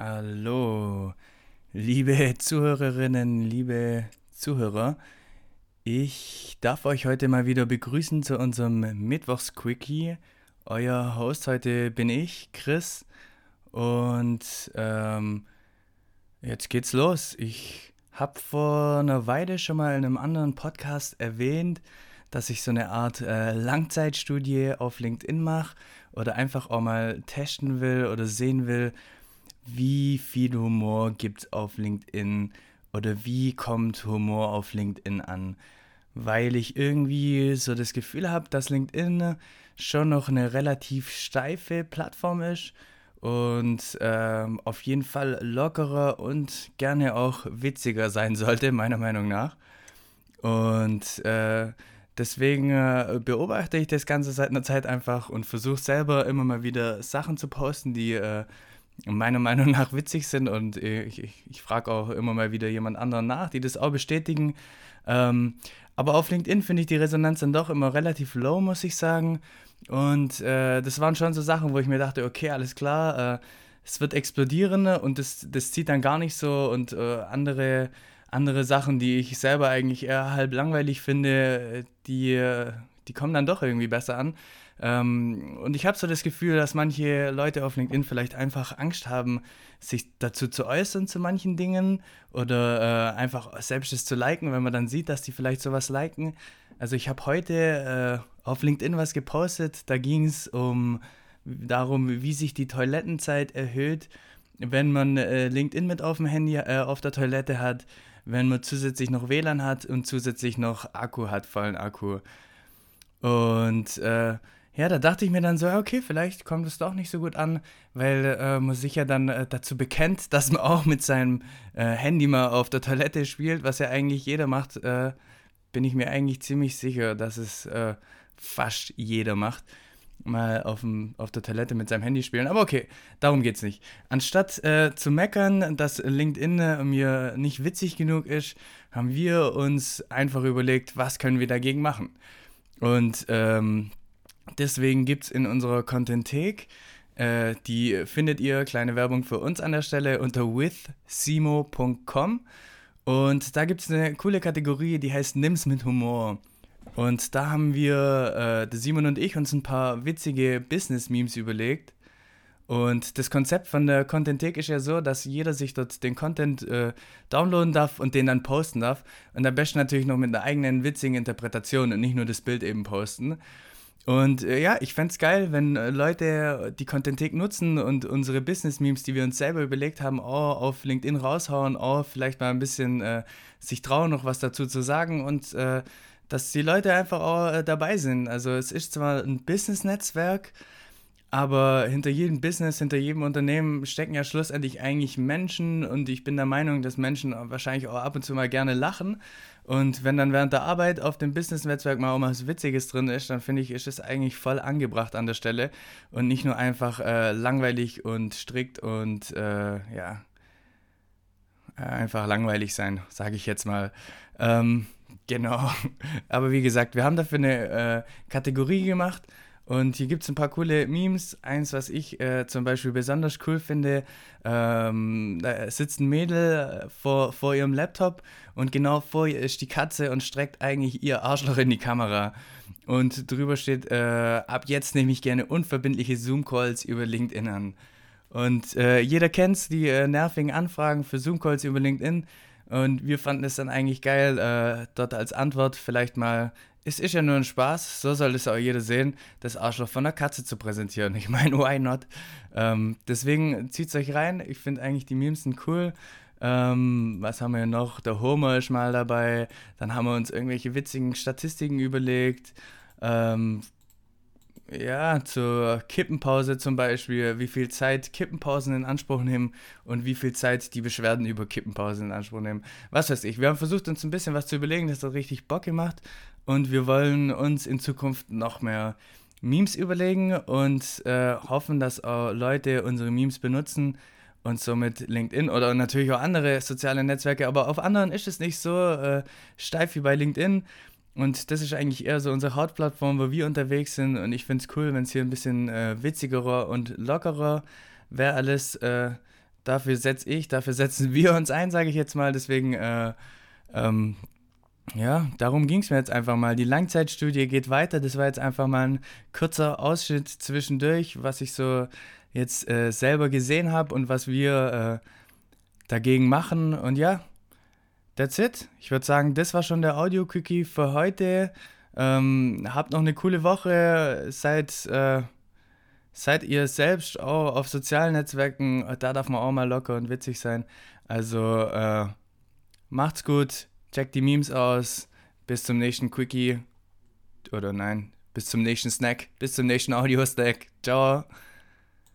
Hallo, liebe Zuhörerinnen, liebe Zuhörer. Ich darf euch heute mal wieder begrüßen zu unserem Mittwochs-Quickie. Euer Host heute bin ich, Chris. Und ähm, jetzt geht's los. Ich habe vor einer Weile schon mal in einem anderen Podcast erwähnt, dass ich so eine Art äh, Langzeitstudie auf LinkedIn mache oder einfach auch mal testen will oder sehen will, wie viel Humor gibt es auf LinkedIn oder wie kommt Humor auf LinkedIn an. Weil ich irgendwie so das Gefühl habe, dass LinkedIn schon noch eine relativ steife Plattform ist und ähm, auf jeden Fall lockerer und gerne auch witziger sein sollte, meiner Meinung nach. Und äh, deswegen äh, beobachte ich das Ganze seit einer Zeit einfach und versuche selber immer mal wieder Sachen zu posten, die äh, meiner Meinung nach witzig sind und ich, ich, ich frage auch immer mal wieder jemand anderen nach, die das auch bestätigen. Ähm, aber auf LinkedIn finde ich die Resonanz dann doch immer relativ low, muss ich sagen. Und äh, das waren schon so Sachen, wo ich mir dachte, okay, alles klar, äh, es wird explodieren und das, das zieht dann gar nicht so und äh, andere, andere Sachen, die ich selber eigentlich eher halb langweilig finde, die, die kommen dann doch irgendwie besser an. Ähm, und ich habe so das Gefühl, dass manche Leute auf LinkedIn vielleicht einfach Angst haben, sich dazu zu äußern zu manchen Dingen oder äh, einfach selbst es zu liken, wenn man dann sieht, dass die vielleicht sowas liken. Also ich habe heute äh, auf LinkedIn was gepostet, da ging es um darum, wie sich die Toilettenzeit erhöht, wenn man äh, LinkedIn mit auf dem Handy äh, auf der Toilette hat, wenn man zusätzlich noch WLAN hat und zusätzlich noch Akku hat, vollen Akku. Und äh, ja, da dachte ich mir dann so, okay, vielleicht kommt es doch nicht so gut an, weil äh, man sich ja dann äh, dazu bekennt, dass man auch mit seinem äh, Handy mal auf der Toilette spielt, was ja eigentlich jeder macht, äh, bin ich mir eigentlich ziemlich sicher, dass es äh, fast jeder macht, mal auf, dem, auf der Toilette mit seinem Handy spielen. Aber okay, darum geht's nicht. Anstatt äh, zu meckern, dass LinkedIn mir nicht witzig genug ist, haben wir uns einfach überlegt, was können wir dagegen machen. Und ähm, Deswegen gibt es in unserer Content-Thek, äh, die findet ihr, kleine Werbung für uns an der Stelle, unter withsimo.com. Und da gibt es eine coole Kategorie, die heißt Nimm's mit Humor. Und da haben wir, äh, Simon und ich, uns ein paar witzige Business-Memes überlegt. Und das Konzept von der Content-Thek ist ja so, dass jeder sich dort den Content äh, downloaden darf und den dann posten darf. Und am besten natürlich noch mit einer eigenen witzigen Interpretation und nicht nur das Bild eben posten. Und äh, ja, ich fände es geil, wenn äh, Leute die Contentik nutzen und unsere Business-Memes, die wir uns selber überlegt haben, auch auf LinkedIn raushauen, auch vielleicht mal ein bisschen äh, sich trauen, noch was dazu zu sagen und äh, dass die Leute einfach auch äh, dabei sind. Also es ist zwar ein Business-Netzwerk, aber hinter jedem Business, hinter jedem Unternehmen stecken ja schlussendlich eigentlich Menschen und ich bin der Meinung, dass Menschen wahrscheinlich auch ab und zu mal gerne lachen. Und wenn dann während der Arbeit auf dem Business-Netzwerk mal auch was Witziges drin ist, dann finde ich, ist es eigentlich voll angebracht an der Stelle und nicht nur einfach äh, langweilig und strikt und äh, ja, einfach langweilig sein, sage ich jetzt mal. Ähm, genau. Aber wie gesagt, wir haben dafür eine äh, Kategorie gemacht und hier gibt es ein paar coole Memes. Eins, was ich äh, zum Beispiel besonders cool finde, ähm, da sitzt ein Mädel äh, vor, vor ihrem Laptop und genau vor ihr ist die Katze und streckt eigentlich ihr Arschloch in die Kamera. Und drüber steht, äh, ab jetzt nehme ich gerne unverbindliche Zoom-Calls über LinkedIn an. Und äh, jeder kennt die äh, nervigen Anfragen für Zoom-Calls über LinkedIn. Und wir fanden es dann eigentlich geil, äh, dort als Antwort vielleicht mal es ist ja nur ein Spaß, so soll es auch jeder sehen, das Arschloch von der Katze zu präsentieren. Ich meine, why not? Ähm, deswegen zieht es euch rein. Ich finde eigentlich die Memes sind cool. Ähm, was haben wir noch? Der Homer ist mal dabei. Dann haben wir uns irgendwelche witzigen Statistiken überlegt. Ähm, ja, zur Kippenpause zum Beispiel, wie viel Zeit Kippenpausen in Anspruch nehmen und wie viel Zeit die Beschwerden über Kippenpausen in Anspruch nehmen. Was weiß ich. Wir haben versucht, uns ein bisschen was zu überlegen, das hat richtig Bock gemacht und wir wollen uns in Zukunft noch mehr Memes überlegen und äh, hoffen, dass auch Leute unsere Memes benutzen und somit LinkedIn oder natürlich auch andere soziale Netzwerke, aber auf anderen ist es nicht so äh, steif wie bei LinkedIn. Und das ist eigentlich eher so unsere Hauptplattform, wo wir unterwegs sind. Und ich finde es cool, wenn es hier ein bisschen äh, witzigerer und lockerer wäre alles. Äh, dafür setze ich, dafür setzen wir uns ein, sage ich jetzt mal. Deswegen, äh, ähm, ja, darum ging es mir jetzt einfach mal. Die Langzeitstudie geht weiter. Das war jetzt einfach mal ein kurzer Ausschnitt zwischendurch, was ich so jetzt äh, selber gesehen habe und was wir äh, dagegen machen. Und ja, that's it. Ich würde sagen, das war schon der Audio-Quickie für heute. Ähm, habt noch eine coole Woche. Seid, äh, seid ihr selbst auch auf sozialen Netzwerken. Da darf man auch mal locker und witzig sein. Also äh, macht's gut. Checkt die Memes aus. Bis zum nächsten Quickie. Oder nein, bis zum nächsten Snack. Bis zum nächsten Audio-Snack. Ciao.